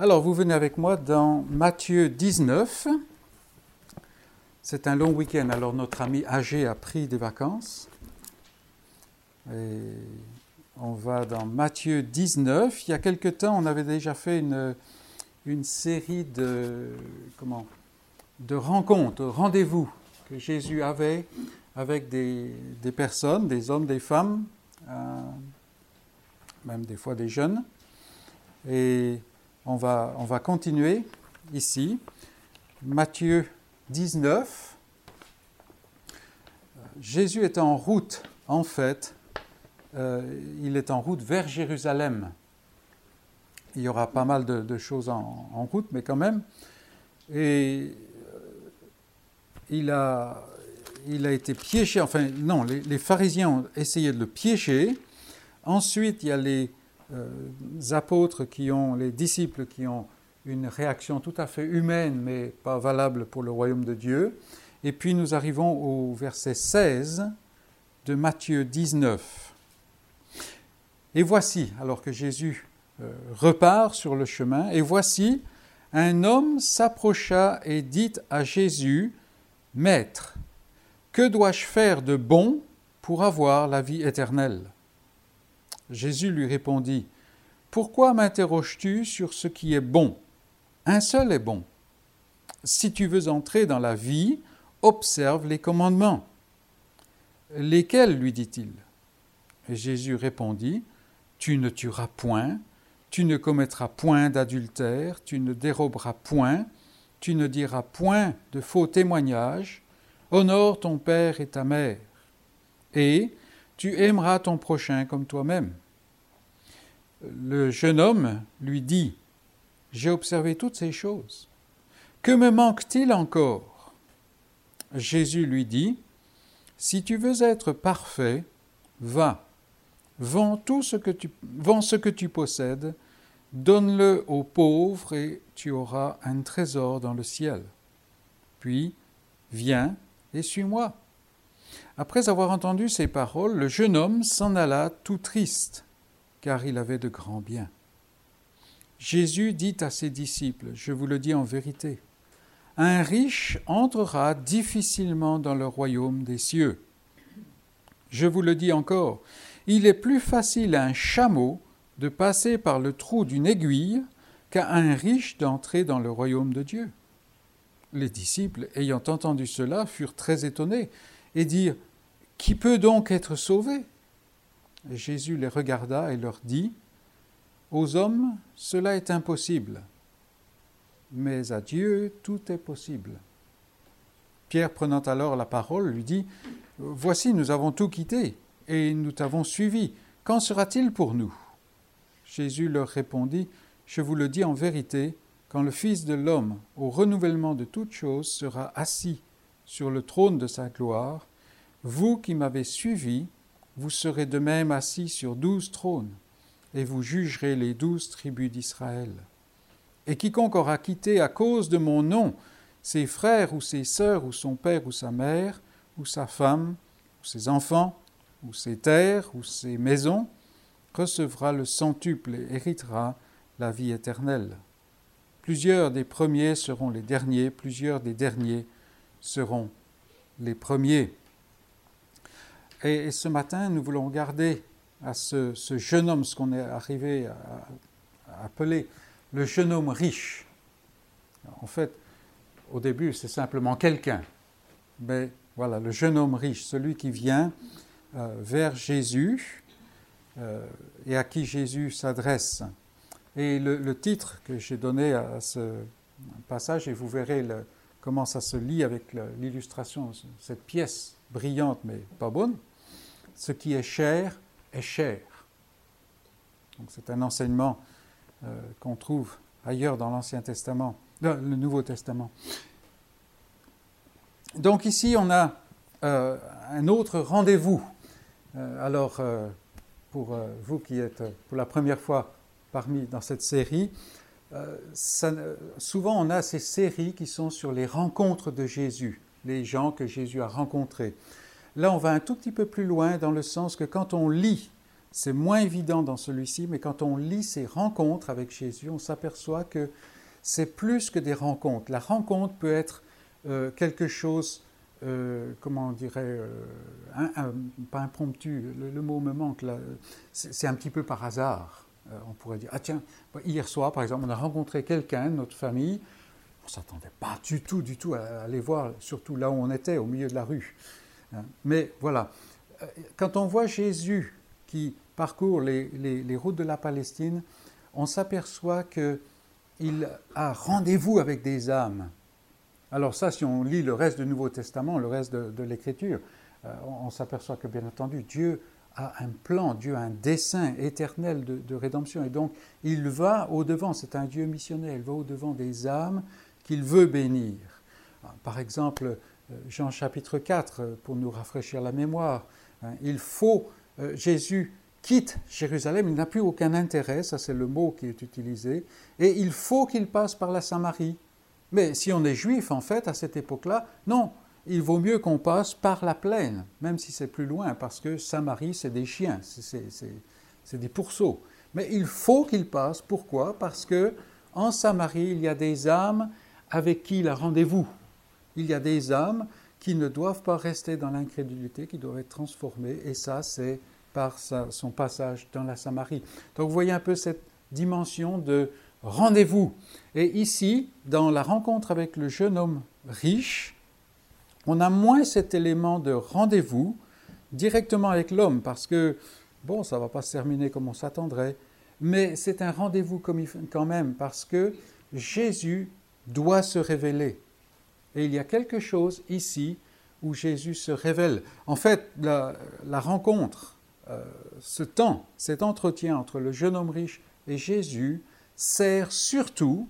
Alors, vous venez avec moi dans Matthieu 19. C'est un long week-end, alors notre ami âgé a pris des vacances. Et on va dans Matthieu 19. Il y a quelque temps, on avait déjà fait une, série de, comment, de rencontres, rendez-vous que Jésus avait avec des, des, personnes, des hommes, des femmes, euh, même des fois des jeunes. Et on va, on va continuer ici. Matthieu 19. Jésus est en route, en fait, euh, il est en route vers Jérusalem. Il y aura pas mal de, choses en, route, mais quand même. Et euh, il a, été piégé, enfin non, les, les, pharisiens ont essayé de le piéger. Ensuite, il y a les apôtres qui ont, les disciples qui ont une réaction tout à fait humaine, mais pas valable pour le royaume de Dieu. Et puis nous arrivons au verset 16 de Matthieu 19. Et voici, alors que Jésus euh, repart sur le chemin, et voici, un homme s'approcha et dit à Jésus, Maître, que dois-je faire de bon pour avoir la vie éternelle? Jésus lui répondit, Pourquoi m'interroges-tu sur ce qui est bon? Un seul est bon. Si tu veux entrer dans la vie, observe les commandements. Lesquels? lui dit-il. Et Jésus répondit, Tu ne tueras point, tu ne commettras point d'adultère, tu ne déroberas point, tu ne diras point de faux témoignages, honore ton père et ta mère, et tu aimeras ton prochain comme toi-même. Le jeune homme lui dit, J'ai observé toutes ces choses. Que me manque-t-il encore? Jésus lui dit, Si tu veux être parfait, va, vends tout ce que tu, vends ce que tu possèdes, donne-le aux pauvres et tu auras un trésor dans le ciel. Puis, viens et suis-moi. Après avoir entendu ces paroles, le jeune homme s'en alla tout triste, car il avait de grands biens. Jésus dit à ses disciples, je vous le dis en vérité, un riche entrera difficilement dans le royaume des cieux. Je vous le dis encore, il est plus facile à un chameau de passer par le trou d'une aiguille qu'à un riche d'entrer dans le royaume de Dieu. Les disciples, ayant entendu cela, furent très étonnés et dirent qui peut donc être sauvé? Jésus les regarda et leur dit, Aux hommes, cela est impossible, mais à Dieu, tout est possible. Pierre, prenant alors la parole, lui dit, Voici, nous avons tout quitté, et nous t'avons suivi. Qu'en sera-t-il pour nous? Jésus leur répondit, Je vous le dis en vérité, quand le Fils de l'homme, au renouvellement de toutes choses, sera assis sur le trône de sa gloire, vous qui m'avez suivi, vous serez de même assis sur douze trônes, et vous jugerez les douze tribus d'Israël. Et quiconque aura quitté à cause de mon nom ses frères ou ses sœurs ou son père ou sa mère, ou sa femme, ou ses enfants, ou ses terres, ou ses maisons, recevra le centuple et héritera la vie éternelle. Plusieurs des premiers seront les derniers, plusieurs des derniers seront les premiers. Et, ce matin, nous voulons regarder à ce, jeune homme, ce qu'on est arrivé à, appeler le jeune homme riche. En fait, au début, c'est simplement quelqu'un. Mais voilà, le jeune homme riche, celui qui vient euh, vers Jésus euh, et à qui Jésus s'adresse. Et le, titre que j'ai donné à ce passage, et vous verrez comment ça se lie avec l'illustration, cette pièce brillante mais pas bonne, ce qui est cher est cher. C'est un enseignement euh, qu'on trouve ailleurs dans l'Ancien Testament, dans le Nouveau Testament. Donc ici on a euh, un autre rendez-vous. Euh, alors pour vous qui êtes pour la première fois parmi dans cette série, souvent on a ces séries qui sont sur les rencontres de Jésus, les gens que Jésus a rencontrés. Là, on va un tout petit peu plus loin dans le sens que quand on lit C'est moins évident dans celui-ci, mais quand on lit ces rencontres avec Jésus, on s'aperçoit que c'est plus que des rencontres. La rencontre peut être euh, quelque chose, euh, comment on dirait, euh, pas impromptu, le, mot me manque c'est un petit peu par hasard. on pourrait dire, ah tiens, hier soir par exemple, on a rencontré quelqu'un, notre famille, on s'attendait pas du tout, du tout à aller voir, surtout là où on était, au milieu de la rue. Hein. Mais voilà, quand on voit Jésus qui parcourt les, les, routes de la Palestine, on s'aperçoit qu'il a rendez-vous avec des âmes. Alors ça, si on lit le reste du Nouveau Testament, le reste de, l'Écriture, euh, on, s'aperçoit que bien entendu, Dieu a un plan, Dieu a un dessein éternel de, de rédemption. Et donc, il va au-devant, c'est un Dieu missionnaire, il va au-devant des âmes qu'il veut bénir. Par exemple, euh, Jean chapitre 4, pour nous rafraîchir la mémoire, hein, il faut euh, Jésus quitte Jérusalem, il n'a plus aucun intérêt, ça c'est le mot qui est utilisé, et il faut qu'il passe par la Samarie. Mais si on est juif, en fait, à cette époque-là, non, il vaut mieux qu'on passe par la plaine, même si c'est plus loin, parce que Samarie, c'est des chiens, c'est des pourceaux. Mais il faut qu'il passe. Pourquoi? Parce que en Samarie, il y a des âmes avec qui il a rendez-vous. Il y a des âmes qui ne doivent pas rester dans l'incrédulité, qui doivent être transformés, et ça, c'est par son passage dans la Samarie. Donc vous voyez un peu cette dimension de rendez-vous. Et ici, dans la rencontre avec le jeune homme riche, on a moins cet élément de rendez-vous directement avec l'homme, parce que, bon, ça ne va pas se terminer comme on s'attendrait, mais c'est un rendez-vous quand même, parce que Jésus doit se révéler. Et il y a quelque chose ici où Jésus se révèle. En fait, la, rencontre, euh, ce temps, cet entretien entre le jeune homme riche et Jésus sert surtout,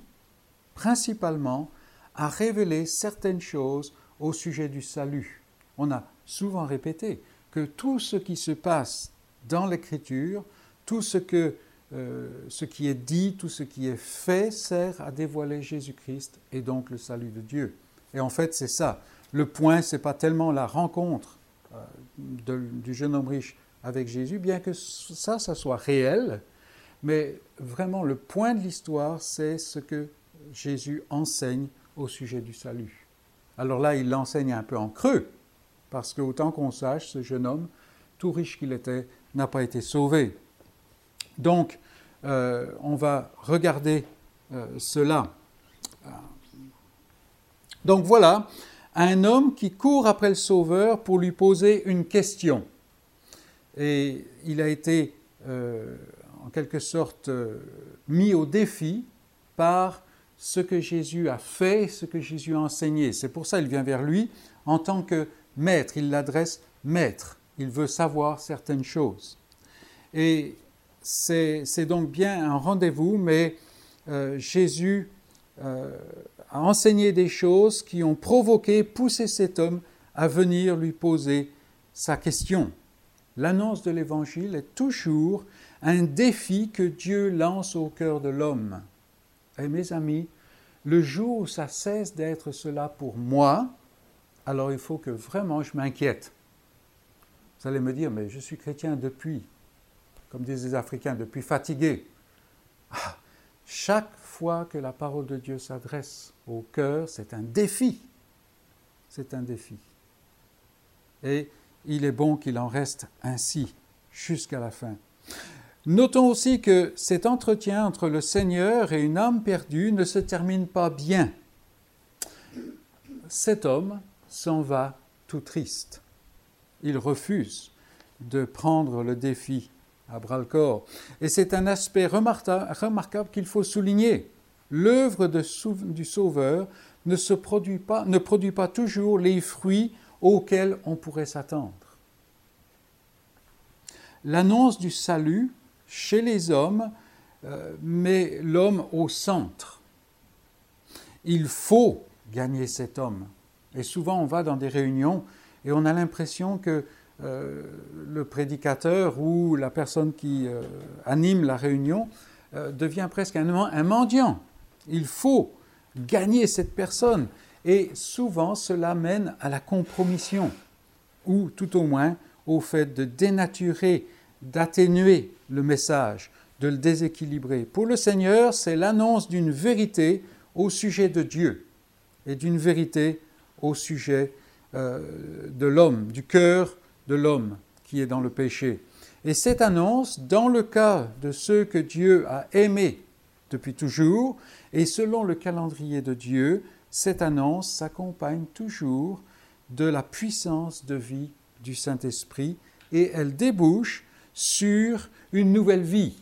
principalement, à révéler certaines choses au sujet du salut. On a souvent répété que tout ce qui se passe dans l'Écriture, tout ce, que, euh, ce qui est dit, tout ce qui est fait sert à dévoiler Jésus-Christ et donc le salut de Dieu. Et en fait, c'est ça. Le point, ce n'est pas tellement la rencontre euh, du jeune homme riche avec Jésus, bien que ça, ça soit réel, mais vraiment le point de l'histoire, c'est ce que Jésus enseigne au sujet du salut. Alors là, il l'enseigne un peu en creux, parce qu'autant qu'on sache, ce jeune homme, tout riche qu'il était, n'a pas été sauvé. Donc, euh, on va regarder euh, cela. Donc voilà, un homme qui court après le Sauveur pour lui poser une question. Et il a été euh, en quelque sorte mis au défi par ce que Jésus a fait, ce que Jésus a enseigné. C'est pour ça qu'il vient vers lui en tant que maître. Il l'adresse maître. Il veut savoir certaines choses. Et c'est donc bien un rendez-vous, mais euh, Jésus a enseigné des choses qui ont provoqué, poussé cet homme à venir lui poser sa question. L'annonce de l'Évangile est toujours un défi que Dieu lance au cœur de l'homme. Et mes amis, le jour où ça cesse d'être cela pour moi, alors il faut que vraiment je m'inquiète. Vous allez me dire, mais je suis chrétien depuis, comme disent les Africains, depuis fatigué. Ah, chaque fois que la parole de Dieu s'adresse au cœur, c'est un défi. C'est un défi. Et il est bon qu'il en reste ainsi jusqu'à la fin. Notons aussi que cet entretien entre le Seigneur et une âme perdue ne se termine pas bien. Cet homme s'en va tout triste. Il refuse de prendre le défi à bras-le-corps. Et c'est un aspect remarquable qu'il faut souligner. L'œuvre du Sauveur ne, se produit pas, ne produit pas toujours les fruits auxquels on pourrait s'attendre. L'annonce du salut chez les hommes euh, met l'homme au centre. Il faut gagner cet homme. Et souvent on va dans des réunions et on a l'impression que euh, le prédicateur ou la personne qui euh, anime la réunion euh, devient presque un, un, mendiant. Il faut gagner cette personne. Et souvent, cela mène à la compromission, ou tout au moins au fait de dénaturer d'atténuer le message, de le déséquilibrer. Pour le Seigneur, c'est l'annonce d'une vérité au sujet de Dieu et d'une vérité au sujet de l'homme, du cœur de l'homme qui est dans le péché. Et cette annonce, dans le cas de ceux que Dieu a aimés depuis toujours, et selon le calendrier de Dieu, cette annonce s'accompagne toujours de la puissance de vie du Saint-Esprit et elle débouche sur une nouvelle vie.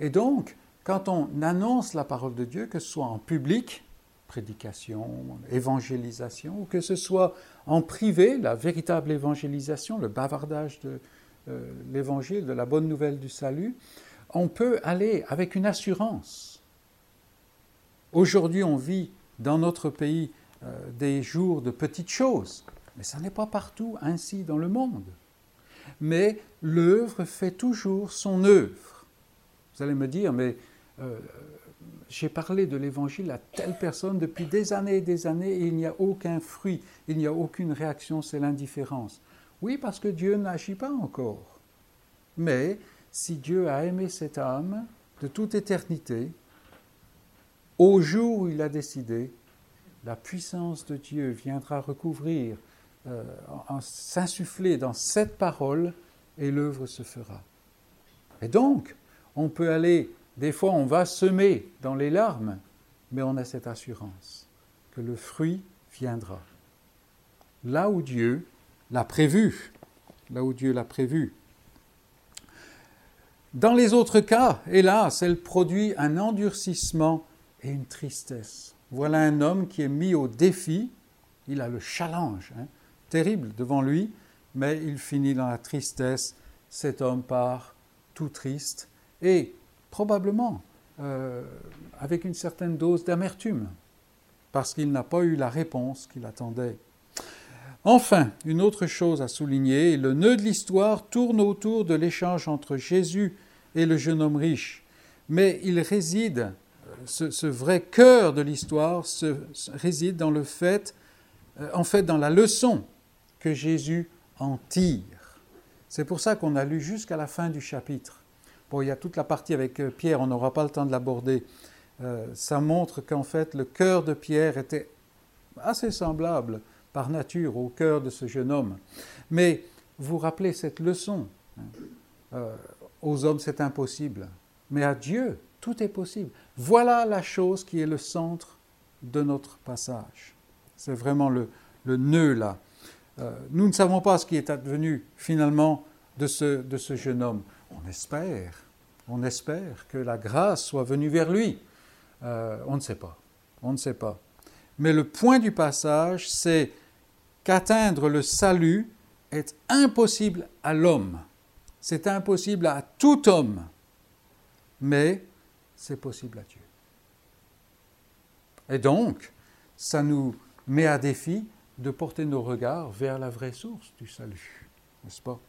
Et donc, quand on annonce la parole de Dieu, que ce soit en public, prédication, évangélisation, ou que ce soit en privé, la véritable évangélisation, le bavardage de euh, l'évangile, de la bonne nouvelle du salut, on peut aller avec une assurance. Aujourd'hui, on vit dans notre pays euh, des jours de petites choses, mais ça n'est pas partout ainsi dans le monde. Mais l'œuvre fait toujours son œuvre. Vous allez me dire, mais euh, j'ai parlé de l'évangile à telle personne depuis des années et des années et il n'y a aucun fruit, il n'y a aucune réaction, c'est l'indifférence. Oui, parce que Dieu n'agit pas encore. Mais si Dieu a aimé cette âme de toute éternité, au jour où il a décidé, la puissance de Dieu viendra recouvrir, euh, s'insuffler dans cette parole et l'œuvre se fera. Et donc, on peut aller, des fois on va semer dans les larmes, mais on a cette assurance que le fruit viendra. Là où Dieu l'a prévu, là où Dieu l'a prévu. Dans les autres cas, hélas, elle produit un endurcissement et une tristesse. Voilà un homme qui est mis au défi, il a le challenge hein, terrible devant lui, mais il finit dans la tristesse. Cet homme part tout triste et probablement euh, avec une certaine dose d'amertume, parce qu'il n'a pas eu la réponse qu'il attendait. Enfin, une autre chose à souligner, le nœud de l'histoire tourne autour de l'échange entre Jésus et le jeune homme riche, mais il réside, ce, vrai cœur de l'histoire réside dans le fait, euh, en fait, dans la leçon que Jésus en tire. C'est pour ça qu'on a lu jusqu'à la fin du chapitre il y a toute la partie avec euh, Pierre, on n'aura pas le temps de l'aborder. Euh, ça montre qu'en fait, le cœur de Pierre était assez semblable par nature au cœur de ce jeune homme. Mais vous rappelez cette leçon. Hein. Euh, aux hommes, c'est impossible. Mais à Dieu, tout est possible. Voilà la chose qui est le centre de notre passage. C'est vraiment le, nœud là. nous ne savons pas ce qui est advenu finalement de ce, de ce jeune homme. On espère, on espère que la grâce soit venue vers lui. Euh, on ne sait pas, on ne sait pas. Mais le point du passage, c'est qu'atteindre le salut est impossible à l'homme. C'est impossible à tout homme, mais c'est possible à Dieu. Et donc, ça nous met à défi de porter nos regards vers la vraie source du salut, n'est-ce pas?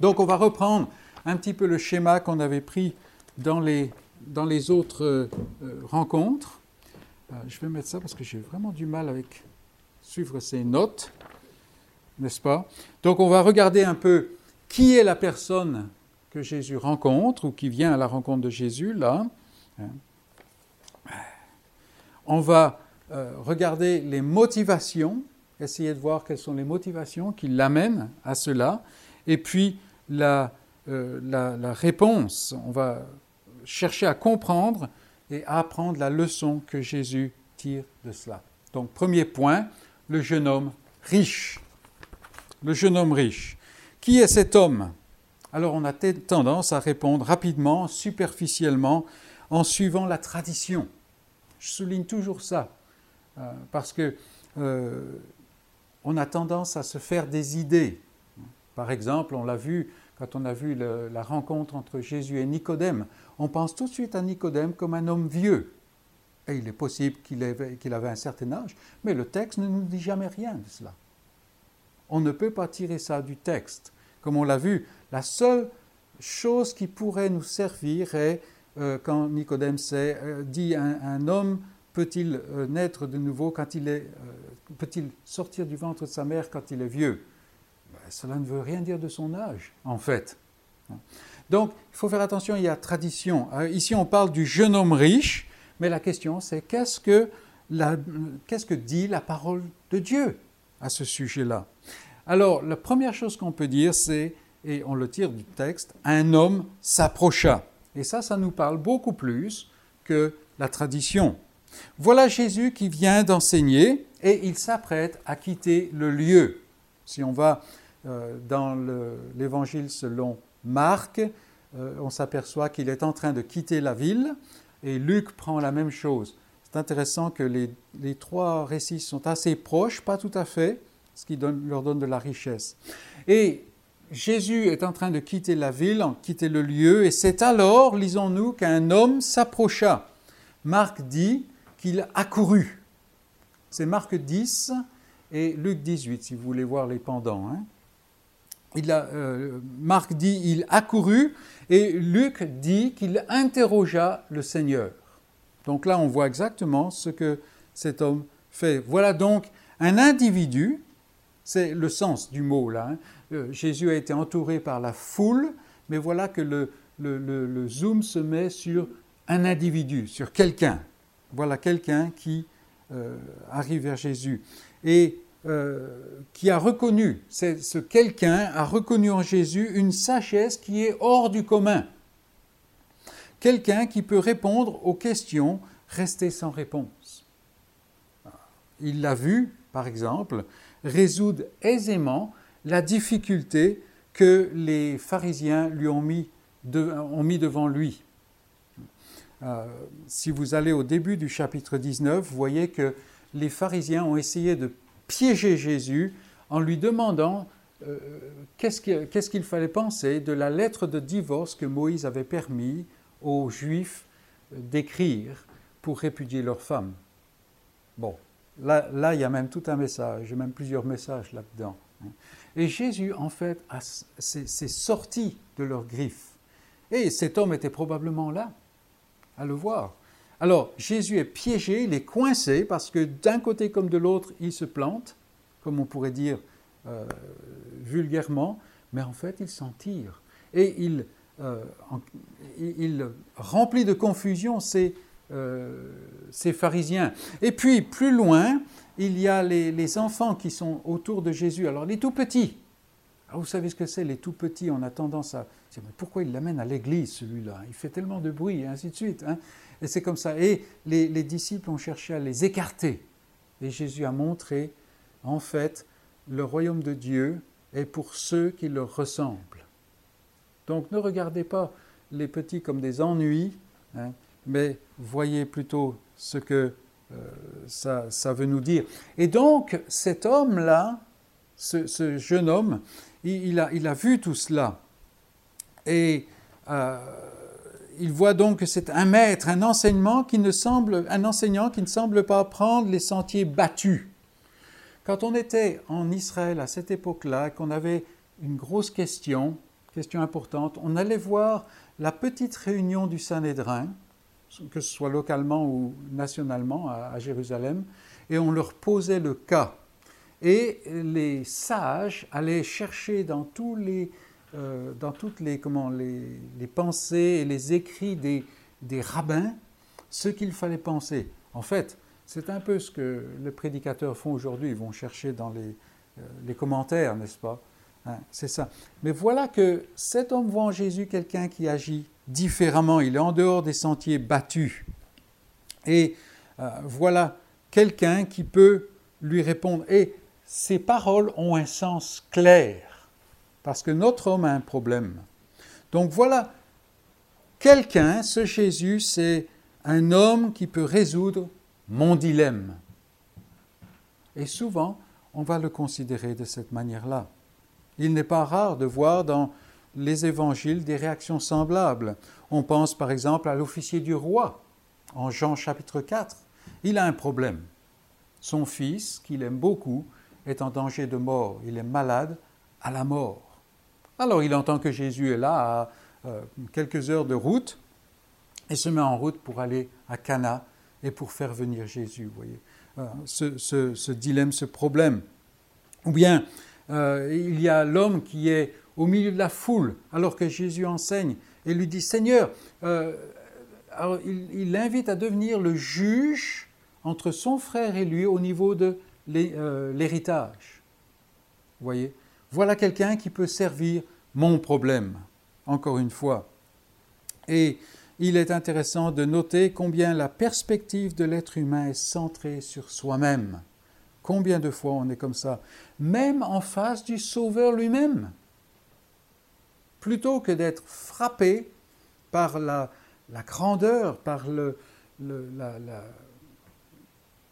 Donc on va reprendre un petit peu le schéma qu'on avait pris dans les, autres euh, rencontres. Euh, je vais mettre ça parce que j'ai vraiment du mal avec suivre ces notes, n'est-ce pas? Donc on va regarder un peu qui est la personne que Jésus rencontre ou qui vient à la rencontre de Jésus là. On va euh, regarder les motivations, essayer de voir quelles sont les motivations qui l'amènent à cela, et puis la, euh, la, réponse. On va chercher à comprendre et à apprendre la leçon que Jésus tire de cela. Donc, premier point, le jeune homme riche. Le jeune homme riche. Qui est cet homme? Alors, on a tendance à répondre rapidement, superficiellement, en suivant la tradition. Je souligne toujours ça, euh, parce que euh, on a tendance à se faire des idées. Par exemple, on l'a vu quand on a vu la rencontre entre Jésus et Nicodème, on pense tout de suite à Nicodème comme un homme vieux. Et il est possible qu'il avait, un certain âge, mais le texte ne nous dit jamais rien de cela. On ne peut pas tirer ça du texte. Comme on l'a vu, la seule chose qui pourrait nous servir est euh, quand Nicodème euh, dit un, homme peut-il euh, naître de nouveau quand il est peut-il sortir du ventre de sa mère quand il est vieux? Cela ne veut rien dire de son âge, en fait. Donc, il faut faire attention, il y a tradition. Euh, ici, on parle du jeune homme riche, mais la question, c'est qu'est-ce que, qu'est-ce que dit la parole de Dieu à ce sujet-là? Alors, la première chose qu'on peut dire, c'est, et on le tire du texte, un homme s'approcha. Et ça, ça nous parle beaucoup plus que la tradition. Voilà Jésus qui vient d'enseigner et il s'apprête à quitter le lieu. Si on va dans l'évangile selon Marc, euh, on s'aperçoit qu'il est en train de quitter la ville et Luc prend la même chose. C'est intéressant que les, trois récits sont assez proches, pas tout à fait, ce qui leur donne de la richesse. Et Jésus est en train de quitter la ville, quitter le lieu, et c'est alors, lisons-nous, qu'un homme s'approcha. Marc dit qu'il accourut. C'est Marc 10 et Luc 18, si vous voulez voir les pendants. Hein. Euh, Marc dit il accourut et Luc dit qu'il interrogea le Seigneur. Donc là, on voit exactement ce que cet homme fait. Voilà donc un individu, c'est le sens du mot là. Hein. Euh, Jésus a été entouré par la foule, mais voilà que le, zoom se met sur un individu, sur quelqu'un. Voilà quelqu'un qui euh, arrive vers Jésus et qui a reconnu, ce quelqu'un a reconnu en Jésus une sagesse qui est hors du commun. Quelqu'un qui peut répondre aux questions restées sans réponse. Il l'a vu, par exemple, résoudre aisément la difficulté que les pharisiens lui ont mis, ont mis devant lui. Euh, si vous allez au début du chapitre 19, vous voyez que les pharisiens ont essayé de piéger Jésus en lui demandant euh, qu'est-ce qu'il fallait penser de la lettre de divorce que Moïse avait permis aux Juifs d'écrire pour répudier leurs femmes. Bon, là, là, il y a même tout un message, même plusieurs messages là-dedans. Hein. Et Jésus, en fait, s'est sorti de leurs griffes. Et cet homme était probablement là à le voir. Alors, Jésus est piégé, il est coincé parce que d'un côté comme de l'autre, il se plante, comme on pourrait dire euh, vulgairement, mais en fait, il s'en tire. Et il, euh, remplit de confusion ces, euh, pharisiens. Et puis, plus loin, il y a les, les, enfants qui sont autour de Jésus. Alors, les tout petits. Alors, vous savez ce que c'est, les tout petits, on a tendance à pourquoi il l'amène à l'église, celui-là? Il fait tellement de bruit, et ainsi de suite. Hein. et c'est comme ça. Et les, disciples ont cherché à les écarter. Et Jésus a montré, en fait, le royaume de Dieu est pour ceux qui leur ressemblent. Donc ne regardez pas les petits comme des ennuis, hein, mais voyez plutôt ce que euh, ça, veut nous dire. Et donc cet homme-là, ce, jeune homme, il, a, vu tout cela. Et euh, il voit donc que c'est un maître, un enseignement qui ne semble, un enseignant qui ne semble pas prendre les sentiers battus. Quand on était en Israël à cette époque-là, qu'on avait une grosse question, question importante, on allait voir la petite réunion du Sanhédrin, que ce soit localement ou nationalement à Jérusalem, et on leur posait le cas. Et les sages allaient chercher dans tous les euh, dans toutes les, comment, les, les, pensées et les écrits des, des rabbins ce qu'il fallait penser. En fait, c'est un peu ce que les prédicateurs font aujourd'hui. Ils vont chercher dans les, euh, les commentaires, n'est-ce pas? Hein, C'est ça. Mais voilà que cet homme voit en Jésus quelqu'un qui agit différemment. Il est en dehors des sentiers battus. Et euh, voilà quelqu'un qui peut lui répondre. Et ses paroles ont un sens clair parce que notre homme a un problème. Donc voilà, quelqu'un, ce Jésus, c'est un homme qui peut résoudre mon dilemme. Et souvent, on va le considérer de cette manière-là. Il n'est pas rare de voir dans les évangiles des réactions semblables. On pense par exemple à l'officier du roi, en Jean chapitre 4. Il a un problème. Son fils, qu'il aime beaucoup, est en danger de mort. Il est malade à la mort. Alors il entend que Jésus est là à euh, quelques heures de route et se met en route pour aller à Cana et pour faire venir Jésus. Vous voyez, euh, ce, dilemme, ce problème. Ou bien Euh, il y a l'homme qui est au milieu de la foule alors que Jésus enseigne et lui dit Seigneur, il l'invite à devenir le juge entre son frère et lui au niveau de l'héritage. Vous voyez? Voilà quelqu'un qui peut servir mon problème, encore une fois. Et il est intéressant de noter combien la perspective de l'être humain est centrée sur soi-même. Combien de fois on est comme ça, même en face du Sauveur lui-même. Plutôt que d'être frappé par la, grandeur, par le,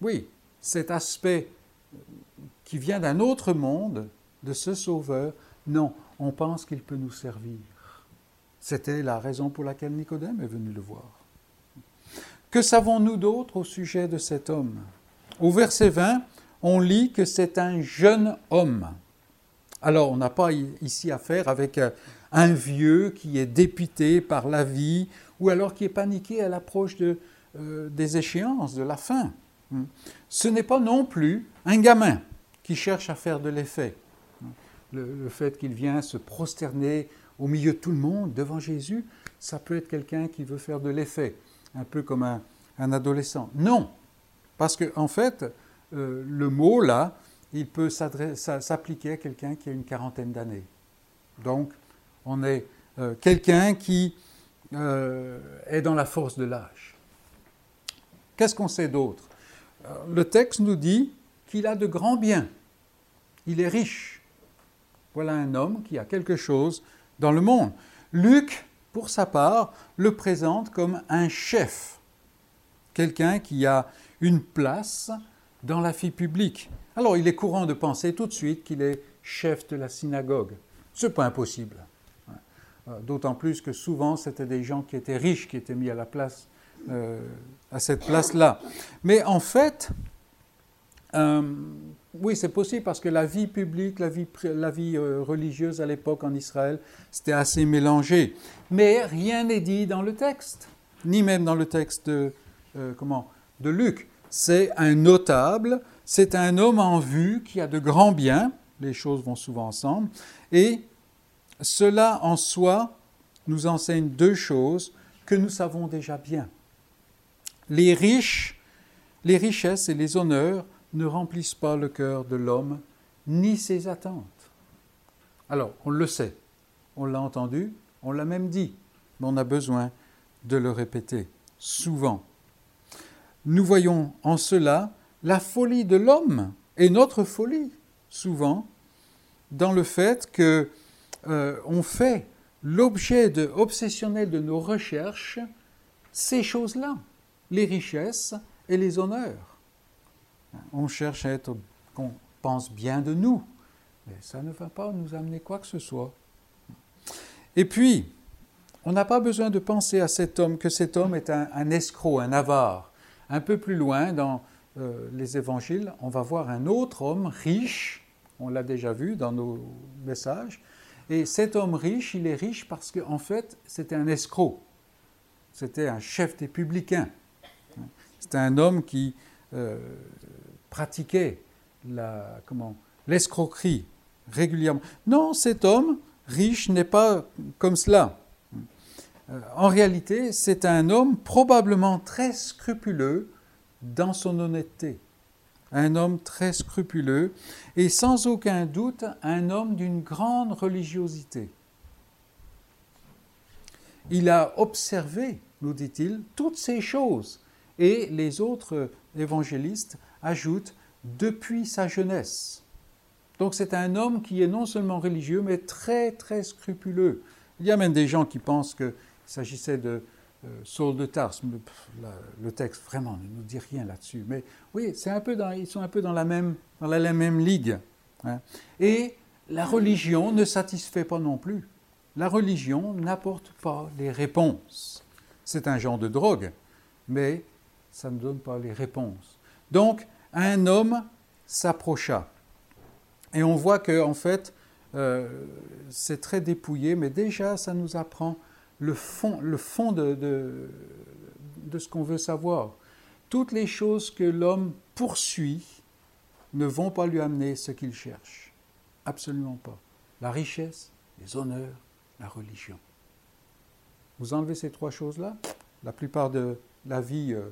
oui, cet aspect qui vient d'un autre monde, de ce Sauveur, non, on pense qu'il peut nous servir. C'était la raison pour laquelle Nicodème est venu le voir. Que savons-nous d'autre au sujet de cet homme? Au verset 20, on lit que c'est un jeune homme. Alors, on n'a pas ici affaire avec euh, un vieux qui est dépité par la vie ou alors qui est paniqué à l'approche de, euh, des échéances, de la fin. Hmm. Ce n'est pas non plus un gamin qui cherche à faire de l'effet. le fait qu'il vient se prosterner au milieu de tout le monde, devant Jésus, ça peut être quelqu'un qui veut faire de l'effet, un peu comme un, adolescent. Non, parce qu'en en fait, euh, le mot là, il peut s'appliquer à quelqu'un qui a une quarantaine d'années. Donc, on est euh, quelqu'un qui euh, est dans la force de l'âge. Qu'est-ce qu'on sait d'autre? Le texte nous dit qu'il a de grands biens. Il est riche. Voilà un homme qui a quelque chose dans le monde. Luc, pour sa part, le présente comme un chef, quelqu'un qui a une place dans la vie publique. Alors il est courant de penser tout de suite qu'il est chef de la synagogue. Ce n'est pas impossible. Euh, d'autant plus que souvent c'était des gens qui étaient riches qui étaient mis à la place, euh, à cette place-là. Mais en fait, euh, oui, c'est possible parce que la vie publique, la vie, la vie euh, religieuse à l'époque en Israël, c'était assez mélangé. Mais rien n'est dit dans le texte, ni même dans le texte de, euh, comment, de Luc. C'est un notable, c'est un homme en vue qui a de grands biens, les choses vont souvent ensemble, et cela en soi nous enseigne deux choses que nous savons déjà bien. Les riches, les richesses et les honneurs ne remplissent pas le cœur de l'homme ni ses attentes. Alors, on le sait, on l'a entendu, on l'a même dit, mais on a besoin de le répéter souvent. Nous voyons en cela la folie de l'homme et notre folie, souvent, dans le fait que euh, on fait l'objet obsessionnel de nos recherches ces choses-là, les richesses et les honneurs. On cherche à être qu'on pense bien de nous, mais ça ne va pas nous amener quoi que ce soit. Et puis, on n'a pas besoin de penser à cet homme que cet homme est un, escroc, un avare. Un peu plus loin dans euh, les évangiles, on va voir un autre homme riche, on l'a déjà vu dans nos messages, et cet homme riche, il est riche parce qu'en en fait, c'était un escroc. C'était un chef des publicains. C'était un homme qui euh, pratiquait l'escroquerie régulièrement. Non, cet homme riche n'est pas comme cela. Euh, en réalité, c'est un homme probablement très scrupuleux dans son honnêteté. Un homme très scrupuleux et sans aucun doute un homme d'une grande religiosité. Il a observé, nous dit-il, toutes ces choses et les autres évangélistes ajoutent depuis sa jeunesse. Donc c'est un homme qui est non seulement religieux, mais très très scrupuleux. Il y a même des gens qui pensent qu'il s'agissait de euh, Saul de Tarse. Le, texte vraiment ne nous dit rien là-dessus. Mais oui, ils sont un peu dans la même, dans la, même ligue. Hein. Et la religion ne satisfait pas non plus. La religion n'apporte pas les réponses. C'est un genre de drogue, mais ça ne donne pas les réponses. Donc, un homme s'approcha. Et on voit que, en fait, euh, c'est très dépouillé, mais déjà, ça nous apprend le fond, le fond de, de ce qu'on veut savoir. Toutes les choses que l'homme poursuit ne vont pas lui amener ce qu'il cherche. Absolument pas. La richesse, les honneurs, la religion. Vous enlevez ces trois choses-là, la plupart de la vie euh,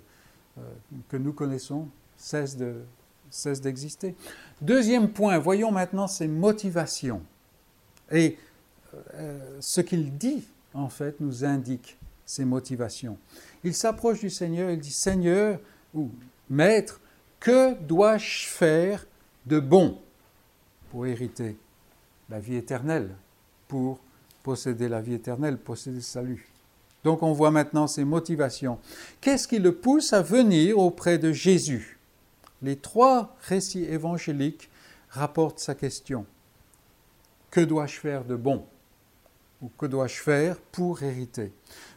que nous connaissons cesse de cesse d'exister. Deuxième point, voyons maintenant ses motivations. Et euh, ce qu'il dit, en fait, nous indique ses motivations. Il s'approche du Seigneur, il dit Seigneur ou Maître, que dois-je faire de bon pour hériter la vie éternelle, pour posséder la vie éternelle, posséder le salut? Donc on voit maintenant ses motivations. Qu'est-ce qui le pousse à venir auprès de Jésus? Les trois récits évangéliques rapportent sa question. Que dois-je faire de bon? Ou que dois-je faire pour hériter?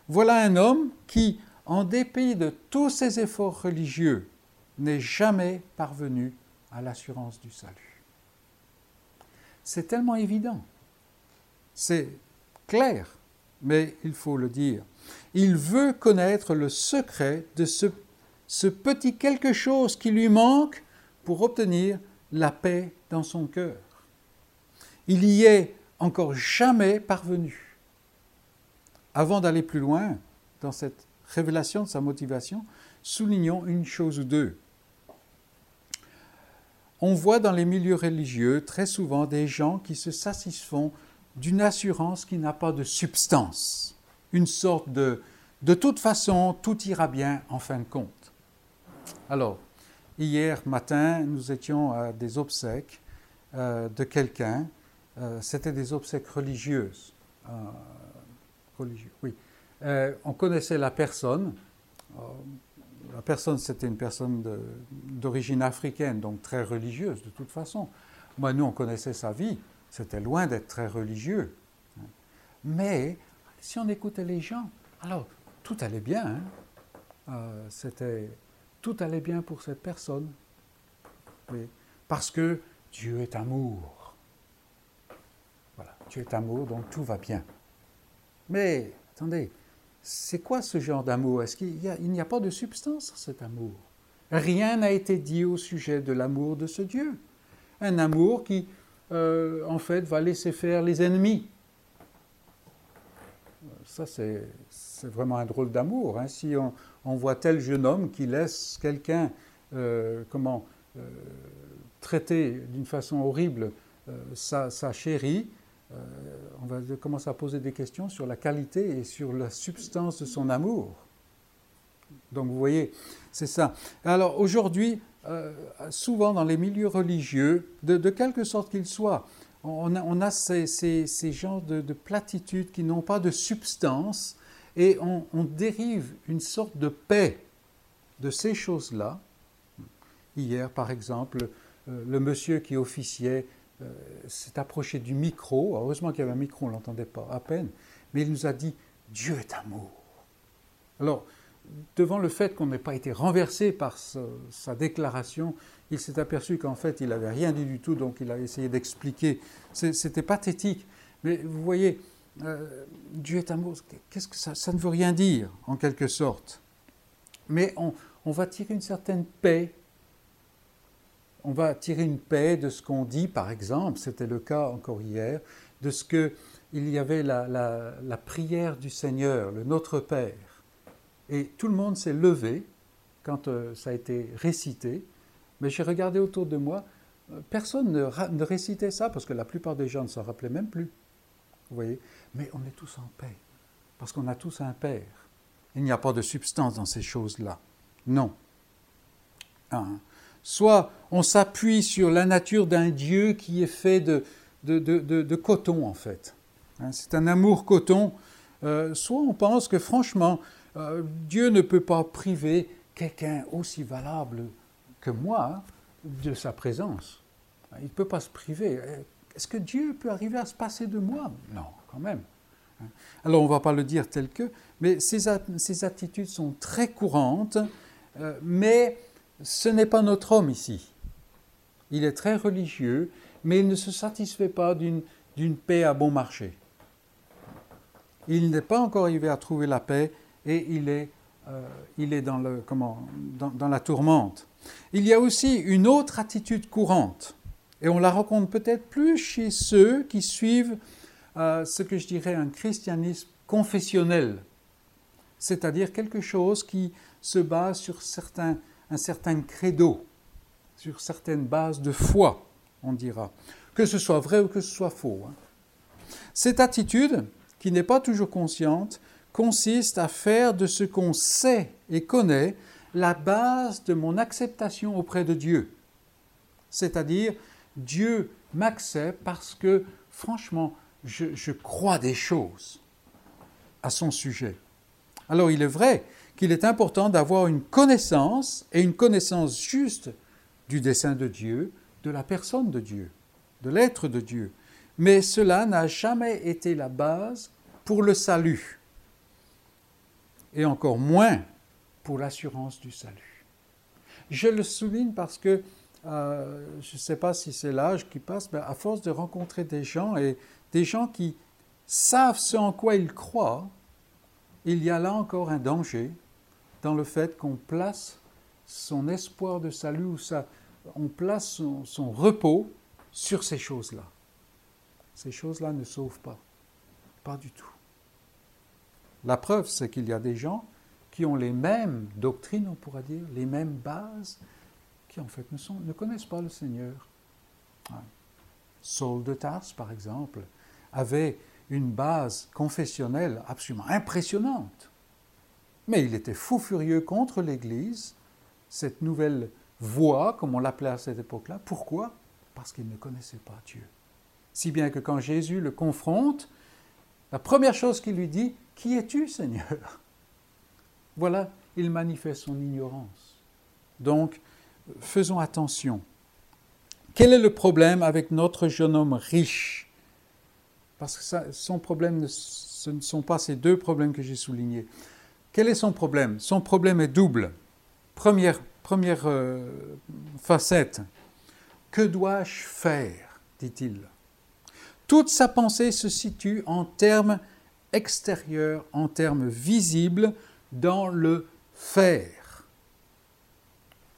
Voilà un homme qui, en dépit de tous ses efforts religieux, n'est jamais parvenu à l'assurance du salut. C'est tellement évident, c'est clair, mais il faut le dire. Il veut connaître le secret de ce, petit quelque chose qui lui manque pour obtenir la paix dans son cœur. Il y est encore jamais parvenu. Avant d'aller plus loin dans cette révélation de sa motivation, soulignons une chose ou deux. On voit dans les milieux religieux très souvent des gens qui se satisfont d'une assurance qui n'a pas de substance, une sorte de de toute façon, tout ira bien en fin de compte. Alors, hier matin, nous étions à des obsèques euh, de quelqu'un, euh, c'était des obsèques religieuses. Euh, on connaissait la personne, la personne, c'était une personne d'origine africaine, donc très religieuse de toute façon. Moi, nous, on connaissait sa vie. C'était loin d'être très religieux. Mais si on écoutait les gens, alors tout allait bien. Hein. Euh, c'était tout allait bien pour cette personne. Parce que Dieu est amour. Voilà, Dieu est amour, donc tout va bien. Mais attendez, c'est quoi ce genre d'amour? Est-ce qu'il n'y a, pas de substance cet amour? Rien n'a été dit au sujet de l'amour de ce Dieu. Un amour qui, euh, en fait, va laisser faire les ennemis. Ça, c'est vraiment un drôle d'amour. Hein. Si on, voit tel jeune homme qui laisse quelqu'un, euh, comment, euh, traiter d'une façon horrible sa, sa, chérie, on va commencer à poser des questions sur la qualité et sur la substance de son amour. Donc vous voyez, c'est ça. Alors aujourd'hui, euh, souvent dans les milieux religieux, de, quelque sorte qu'ils soient, on a, ces, genres de, platitudes qui n'ont pas de substance et on, dérive une sorte de paix de ces choses-là. Hier, par exemple, euh, le monsieur qui officiait euh, s'est approché du micro. Heureusement qu'il y avait un micro, on ne l'entendait pas à peine. Mais il nous a dit Dieu est amour. Alors, devant le fait qu'on n'ait pas été renversé par sa, déclaration, il s'est aperçu qu'en fait, il n'avait rien dit du tout, donc il a essayé d'expliquer. C'était pathétique. Mais vous voyez, euh, Dieu est amour, qu'est-ce que ça, ne veut rien dire, en quelque sorte. Mais on, on va tirer une certaine paix on va tirer une paix de ce qu'on dit, par exemple, c'était le cas encore hier, de ce qu'il y avait la, prière du Seigneur, le Notre Père. Et tout le monde s'est levé quand euh, ça a été récité, mais j'ai regardé autour de moi, euh, personne ne, récitait ça, parce que la plupart des gens ne s'en rappelaient même plus. Vous voyez? Mais on est tous en paix, parce qu'on a tous un Père. Il n'y a pas de substance dans ces choses-là. Non. Soit on s'appuie sur la nature d'un Dieu qui est fait de, de, coton, en fait. Hein, c'est un amour coton. Euh, soit on pense que, franchement, euh, Dieu ne peut pas priver quelqu'un aussi valable que moi de sa présence. Il ne peut pas se priver. Est-ce que Dieu peut arriver à se passer de moi? Non, quand même. Hein? Alors on ne va pas le dire tel que, mais ces, attitudes sont très courantes, euh, mais ce n'est pas notre homme ici. Il est très religieux, mais il ne se satisfait pas d'une paix à bon marché. Il n'est pas encore arrivé à trouver la paix et il est, euh, il est dans, le, comment, dans, la tourmente. Il y a aussi une autre attitude courante. Et on la rencontre peut-être plus chez ceux qui suivent euh, ce que je dirais un christianisme confessionnel, c'est-à-dire quelque chose qui se base sur certains, un certain credo, sur certaines bases de foi, on dira, que ce soit vrai ou que ce soit faux. Hein. Cette attitude, qui n'est pas toujours consciente, consiste à faire de ce qu'on sait et connaît la base de mon acceptation auprès de Dieu. C'est-à-dire, Dieu m'accepte parce que, franchement, je, crois des choses à son sujet. Alors il est vrai qu'il est important d'avoir une connaissance, et une connaissance juste, du dessein de Dieu, de la personne de Dieu, de l'être de Dieu. Mais cela n'a jamais été la base pour le salut, et encore moins pour l'assurance du salut. Je le souligne parce que euh, je ne sais pas si c'est l'âge qui passe, mais à force de rencontrer des gens et des gens qui savent ce en quoi ils croient, il y a là encore un danger dans le fait qu'on place son espoir de salut ou on place son repos sur ces choses-là. Ces choses-là ne sauvent pas. Pas du tout. La preuve, c'est qu'il y a des gens qui ont les mêmes doctrines, on pourra dire, les mêmes bases, qui en fait ne, connaissent pas le Seigneur. Saul de Tarse, par exemple, avait une base confessionnelle absolument impressionnante. Mais il était fou furieux contre l'Église, cette nouvelle voie, comme on l'appelait à cette époque-là. Pourquoi? Parce qu'il ne connaissait pas Dieu. Si bien que quand Jésus le confronte, la première chose qu'il lui dit, Qui es-tu, Seigneur? Voilà, il manifeste son ignorance. Donc, faisons attention. Quel est le problème avec notre jeune homme riche? Parce que son problème, ce ne sont pas ces deux problèmes que j'ai soulignés. Quel est son problème? Son problème est double. Première, euh, facette. Que dois-je faire? dit-il. Toute sa pensée se situe en termes extérieurs, en termes visibles, dans le faire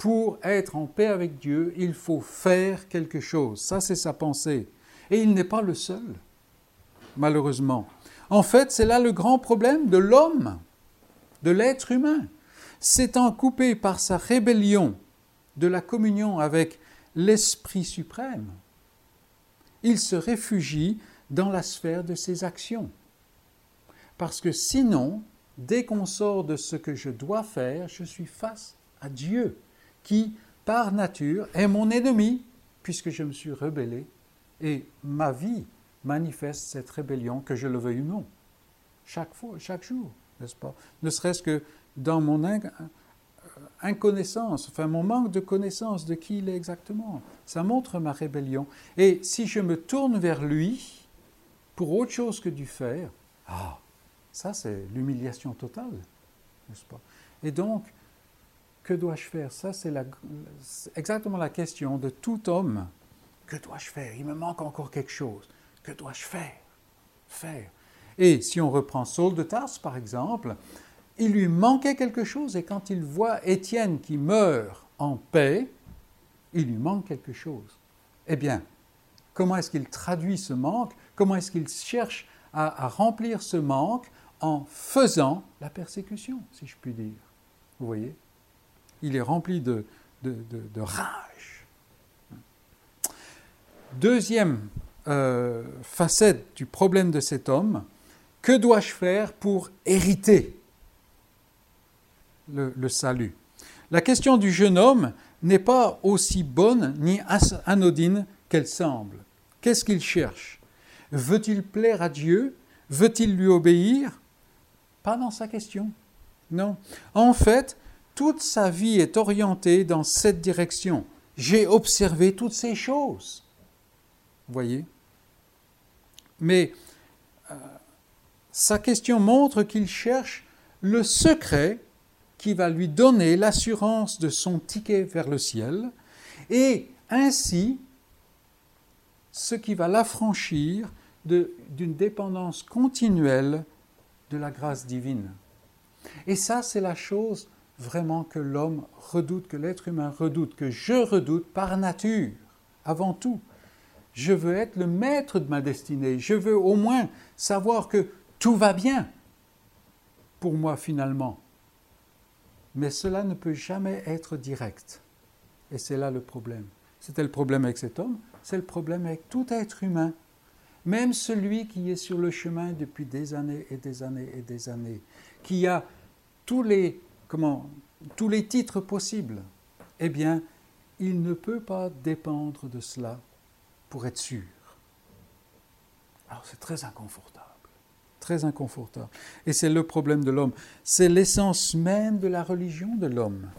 pour être en paix avec Dieu, il faut faire quelque chose. Ça, c'est sa pensée. Et il n'est pas le seul, malheureusement. En fait, c'est là le grand problème de l'homme, de l'être humain. S'étant coupé par sa rébellion de la communion avec l'Esprit suprême, il se réfugie dans la sphère de ses actions. Parce que sinon, dès qu'on sort de ce que je dois faire, je suis face à Dieu qui, par nature, est mon ennemi, puisque je me suis rebellé, et ma vie manifeste cette rébellion, que je le veuille ou non, chaque fois, chaque jour, n'est-ce pas? Ne serait-ce que dans mon inconnaissance, enfin mon manque de connaissance de qui il est exactement, ça montre ma rébellion. Et si je me tourne vers lui pour autre chose que du faire, ah, ça c'est l'humiliation totale, n'est-ce pas? Et donc, que dois-je faire? Ça, c'est exactement la question de tout homme. Que dois-je faire? Il me manque encore quelque chose. Que dois-je faire? Faire. Et si on reprend Saul de Tarse, par exemple, il lui manquait quelque chose et quand il voit Étienne qui meurt en paix, il lui manque quelque chose. Eh bien, comment est-ce qu'il traduit ce manque? Comment est-ce qu'il cherche à, à, remplir ce manque? En faisant la persécution, si je puis dire. Vous voyez? Il est rempli de, rage. Deuxième euh, facette du problème de cet homme, que dois-je faire pour hériter le, le salut? La question du jeune homme n'est pas aussi bonne ni anodine qu'elle semble. Qu'est-ce qu'il cherche? Veut-il plaire à Dieu? Veut-il lui obéir? Pas dans sa question. Non. En fait, toute sa vie est orientée dans cette direction. J'ai observé toutes ces choses. Vous voyez? Mais euh, sa question montre qu'il cherche le secret qui va lui donner l'assurance de son ticket vers le ciel et ainsi ce qui va l'affranchir d'une dépendance continuelle de la grâce divine. Et ça, c'est la chose vraiment que l'homme redoute, que l'être humain redoute, que je redoute par nature, avant tout. Je veux être le maître de ma destinée. Je veux au moins savoir que tout va bien pour moi finalement. Mais cela ne peut jamais être direct. Et c'est là le problème. C'était le problème avec cet homme, c'est le problème avec tout être humain. Même celui qui est sur le chemin depuis des années et des années et des années, qui a tous les, comment, tous les titres possibles, eh bien, il ne peut pas dépendre de cela pour être sûr. Alors c'est très inconfortable, très inconfortable. Et c'est le problème de l'homme. C'est l'essence même de la religion de l'homme.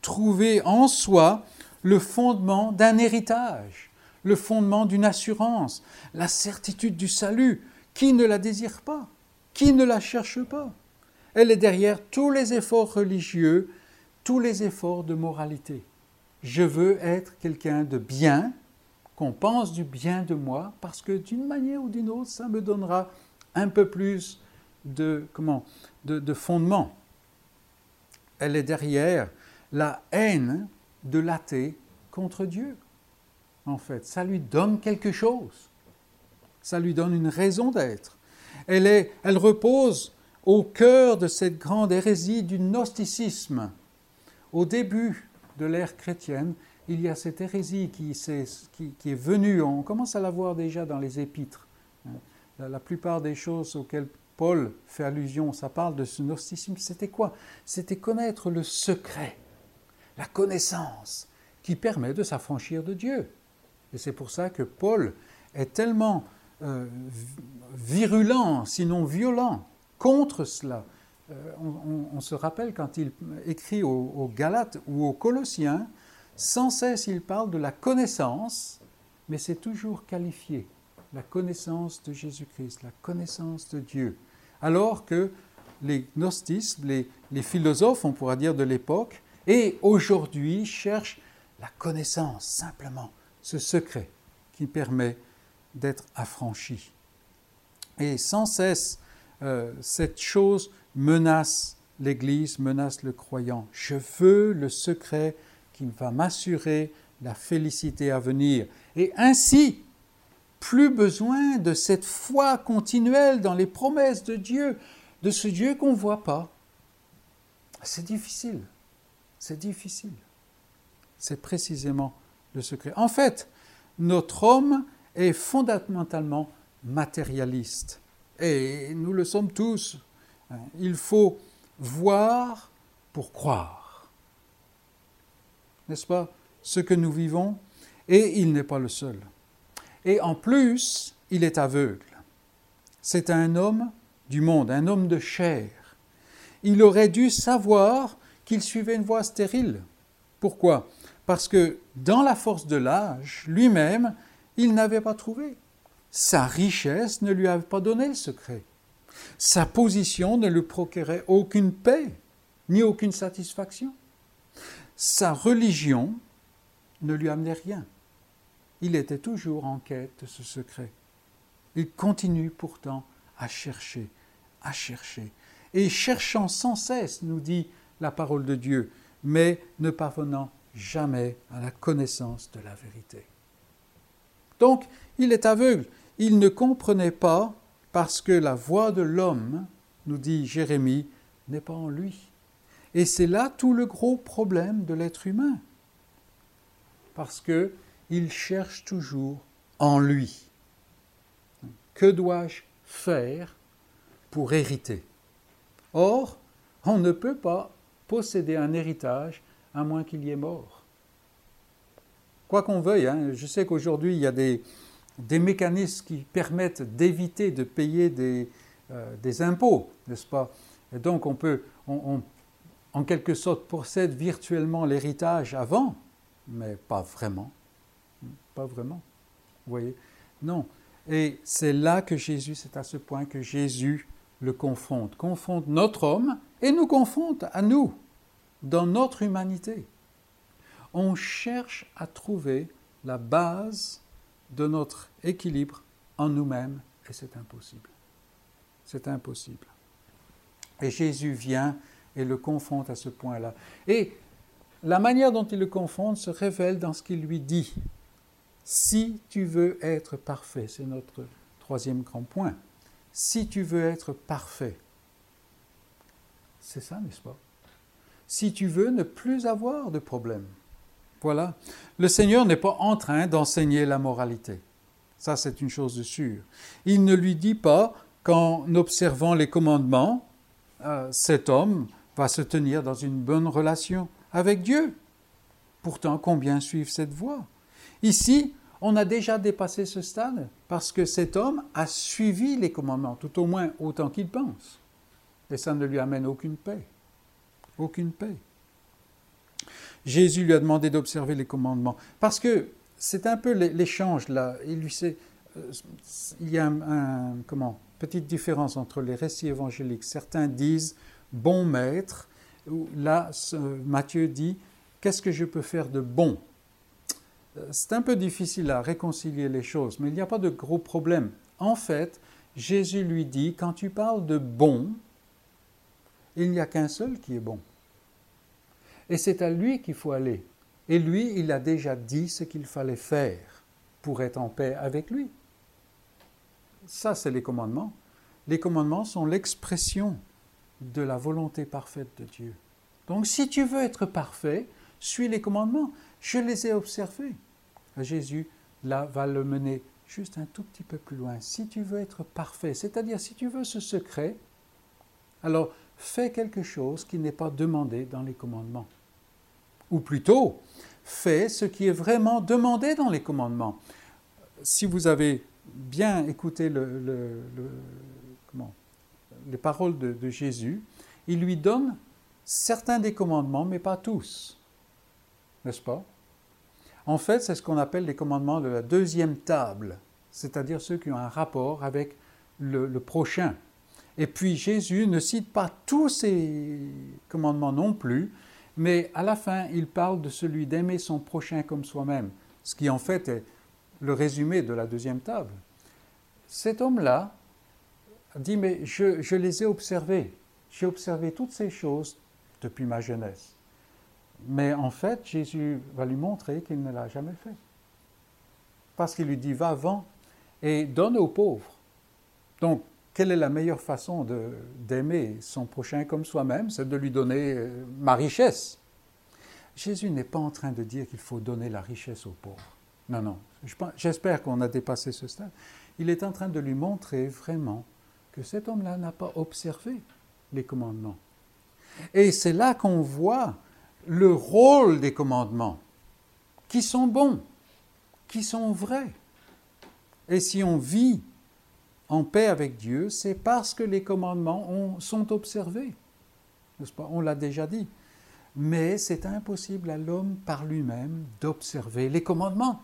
Trouver en soi le fondement d'un héritage, le fondement d'une assurance, la certitude du salut. Qui ne la désire pas? Qui ne la cherche pas? Elle est derrière tous les efforts religieux, tous les efforts de moralité. Je veux être quelqu'un de bien, qu'on pense du bien de moi, parce que d'une manière ou d'une autre, ça me donnera un peu plus de, fondement. Elle est derrière la haine de l'athée contre Dieu. En fait, ça lui donne quelque chose. Ça lui donne une raison d'être. Elle, repose au cœur de cette grande hérésie du gnosticisme. Au début de l'ère chrétienne, il y a cette hérésie qui, est, qui, est venue, on commence à la voir déjà dans les épîtres. La, la plupart des choses auxquelles Paul fait allusion, ça parle de ce gnosticisme, c'était quoi? C'était connaître le secret, la connaissance, qui permet de s'affranchir de Dieu. Et c'est pour ça que Paul est tellement euh, virulent, sinon violent, contre cela. Euh, on, se rappelle quand il écrit aux, Galates ou aux Colossiens, sans cesse il parle de la connaissance, mais c'est toujours qualifié, la connaissance de Jésus-Christ, la connaissance de Dieu. Alors que les gnostiques, les, les philosophes, on pourra dire de l'époque, et aujourd'hui cherchent la connaissance, simplement, ce secret qui permet d'être affranchi. Et sans cesse, euh, cette chose menace l'Église, menace le croyant. Je veux le secret qui va m'assurer la félicité à venir. Et ainsi, plus besoin de cette foi continuelle dans les promesses de Dieu, de ce Dieu qu'on ne voit pas. C'est difficile, c'est difficile. C'est précisément En fait, notre homme est fondamentalement matérialiste. Et nous le sommes tous. Il faut voir pour croire. N'est-ce pas Ce que nous vivons, et il n'est pas le seul. Et en plus, il est aveugle. C'est un homme du monde, un homme de chair. Il aurait dû savoir qu'il suivait une voie stérile. Pourquoi? Parce que dans la force de l'âge, lui-même, il n'avait pas trouvé. Sa richesse ne lui avait pas donné le secret. Sa position ne lui procurait aucune paix, ni aucune satisfaction. Sa religion ne lui amenait rien. Il était toujours en quête de ce secret. Il continue pourtant à chercher, à chercher. Et cherchant sans cesse, nous dit la parole de Dieu, mais ne parvenant jamais à la connaissance de la vérité. Donc, il est aveugle. Il ne comprenait pas parce que la voix de l'homme, nous dit Jérémie, n'est pas en lui. Et c'est là tout le gros problème de l'être humain. Parce que il cherche toujours en lui. Que dois-je faire pour hériter? Or, on ne peut pas posséder un héritage à moins qu'il y ait mort. Quoi qu'on veuille, hein, je sais qu'aujourd'hui il y a des, des, mécanismes qui permettent d'éviter de payer des, euh, des impôts, n'est-ce pas? Et donc on peut, on, en quelque sorte, possède virtuellement l'héritage avant, mais pas vraiment. Pas vraiment. Vous voyez? Non. Et c'est là que Jésus, c'est à ce point que Jésus le confronte. Confronte notre homme et nous confronte à nous dans notre humanité. On cherche à trouver la base de notre équilibre en nous-mêmes et c'est impossible. C'est impossible. Et Jésus vient et le confronte à ce point-là. Et la manière dont il le confronte se révèle dans ce qu'il lui dit. Si tu veux être parfait, c'est notre troisième grand point. Si tu veux être parfait, c'est ça, n'est-ce pas? Si tu veux ne plus avoir de problème. Voilà. Le Seigneur n'est pas en train d'enseigner la moralité. Ça, c'est une chose sûre. Il ne lui dit pas qu'en observant les commandements, euh, cet homme va se tenir dans une bonne relation avec Dieu. Pourtant, combien suivent cette voie? Ici, on a déjà dépassé ce stade parce que cet homme a suivi les commandements, tout au moins autant qu'il pense. Et ça ne lui amène aucune paix. Aucune paix. Jésus lui a demandé d'observer les commandements. Parce que c'est un peu l'échange là. Il, lui sait, euh, il y a un, comment, petite différence entre les récits évangéliques. Certains disent bon maître. Là, Matthieu dit qu'est-ce que je peux faire de bon? Euh, c'est un peu difficile à réconcilier les choses, mais il n'y a pas de gros problème. En fait, Jésus lui dit, quand tu parles de bon, il n'y a qu'un seul qui est bon. Et c'est à lui qu'il faut aller. Et lui, il a déjà dit ce qu'il fallait faire pour être en paix avec lui. Ça, c'est les commandements. Les commandements sont l'expression de la volonté parfaite de Dieu. Donc si tu veux être parfait, suis les commandements. Je les ai observés. Jésus, là, va le mener juste un tout petit peu plus loin. Si tu veux être parfait, c'est-à-dire si tu veux ce secret, alors fais quelque chose qui n'est pas demandé dans les commandements. Ou plutôt, fais ce qui est vraiment demandé dans les commandements. Si vous avez bien écouté les paroles de Jésus, il lui donne certains des commandements, mais pas tous n'est-ce pas? En fait, c'est ce qu'on appelle les commandements de la deuxième table, c'est-à-dire ceux qui ont un rapport avec le, prochain. Et puis Jésus ne cite pas tous ces commandements non plus, mais à la fin, il parle de celui d'aimer son prochain comme soi-même, ce qui en fait est le résumé de la deuxième table. Cet homme-là dit, mais je, les ai observés, j'ai observé toutes ces choses depuis ma jeunesse. Mais en fait, Jésus va lui montrer qu'il ne l'a jamais fait. Parce qu'il lui dit, va avant et donne aux pauvres. Donc, quelle est la meilleure façon d'aimer son prochain comme soi-même? C'est de lui donner euh, ma richesse. Jésus n'est pas en train de dire qu'il faut donner la richesse aux pauvres. Non, non. J'espère qu'on a dépassé ce stade. Il est en train de lui montrer vraiment que cet homme-là n'a pas observé les commandements. Et c'est là qu'on voit le rôle des commandements, qui sont bons, qui sont vrais. Et si on vit en paix avec Dieu, c'est parce que les commandements sont observés. On l'a déjà dit. Mais c'est impossible à l'homme par lui-même d'observer les commandements.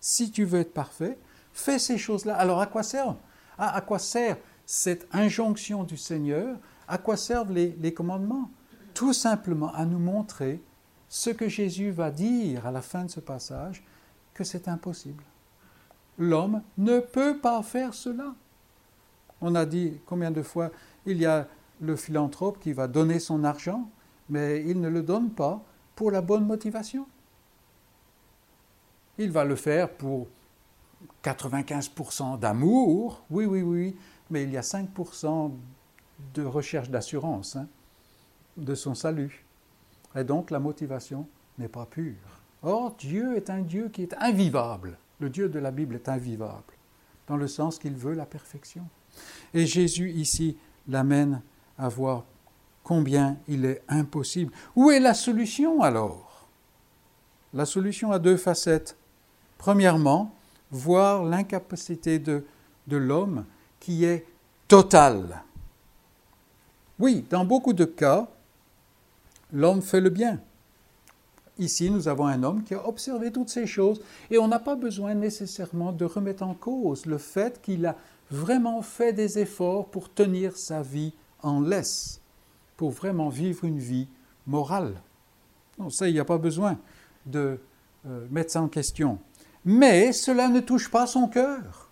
Si tu veux être parfait, fais ces choses-là. Alors à quoi sert à, quoi sert cette injonction du Seigneur? À quoi servent les commandements? Tout simplement à nous montrer ce que Jésus va dire à la fin de ce passage, que c'est impossible. L'homme ne peut pas faire cela. On a dit combien de fois il y a le philanthrope qui va donner son argent, mais il ne le donne pas pour la bonne motivation. Il va le faire pour 95% d'amour, oui, oui, oui, mais il y a 5% de recherche d'assurance. Hein de son salut. Et donc la motivation n'est pas pure. Or, Dieu est un Dieu qui est invivable. Le Dieu de la Bible est invivable, dans le sens qu'il veut la perfection. Et Jésus ici l'amène à voir combien il est impossible. Où est la solution alors? La solution a deux facettes. Premièrement, voir l'incapacité de, de l'homme qui est totale. Oui, dans beaucoup de cas, l'homme fait le bien. Ici, nous avons un homme qui a observé toutes ces choses et on n'a pas besoin nécessairement de remettre en cause le fait qu'il a vraiment fait des efforts pour tenir sa vie en laisse, pour vraiment vivre une vie morale. Non, ça, il n'y a pas besoin de euh, mettre ça en question. Mais cela ne touche pas son cœur.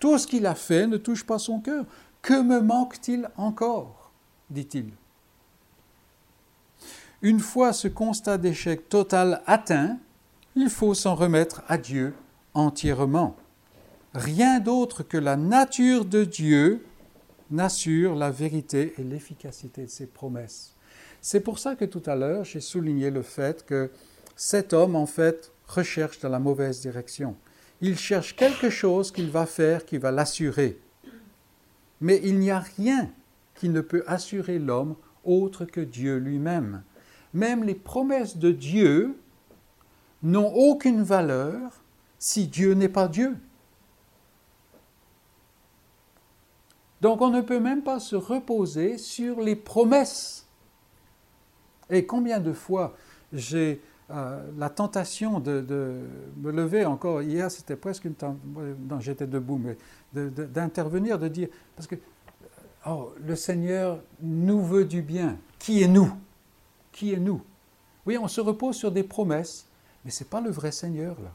Tout ce qu'il a fait ne touche pas son cœur. Que me manque-t-il encore? dit-il. Une fois ce constat d'échec total atteint, il faut s'en remettre à Dieu entièrement. Rien d'autre que la nature de Dieu n'assure la vérité et l'efficacité de ses promesses. C'est pour ça que tout à l'heure, j'ai souligné le fait que cet homme, en fait, recherche dans la mauvaise direction. Il cherche quelque chose qu'il va faire qui va l'assurer. Mais il n'y a rien qui ne peut assurer l'homme autre que Dieu lui-même. Même les promesses de Dieu n'ont aucune valeur si Dieu n'est pas Dieu. Donc on ne peut même pas se reposer sur les promesses. Et combien de fois j'ai euh, la tentation de, me lever encore, hier c'était presque une tentation, j'étais debout, mais d'intervenir, de, dire, parce que oh, le Seigneur nous veut du bien. Qui est nous? Qui est nous Oui, on se repose sur des promesses, mais ce n'est pas le vrai Seigneur là.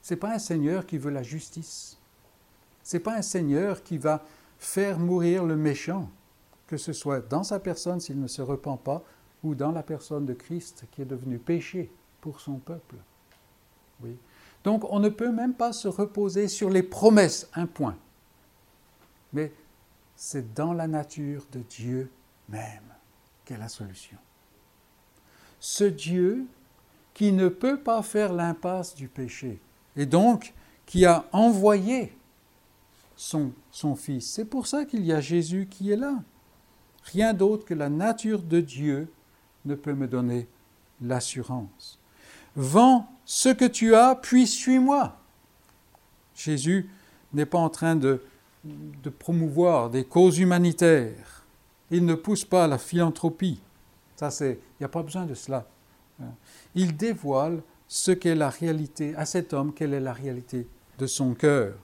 Ce n'est pas un Seigneur qui veut la justice. Ce n'est pas un Seigneur qui va faire mourir le méchant, que ce soit dans sa personne s'il ne se repent pas, ou dans la personne de Christ qui est devenu péché pour son peuple. Oui. Donc on ne peut même pas se reposer sur les promesses, un point. Mais c'est dans la nature de Dieu même qu'est la solution. Ce Dieu qui ne peut pas faire l'impasse du péché, et donc qui a envoyé son, Fils. C'est pour ça qu'il y a Jésus qui est là. Rien d'autre que la nature de Dieu ne peut me donner l'assurance. Vends ce que tu as, puis suis-moi. Jésus n'est pas en train de, de, promouvoir des causes humanitaires. Il ne pousse pas à la philanthropie. Il n'y a pas besoin de cela. Il dévoile ce qu'est la réalité à cet homme, quelle est la réalité de son cœur.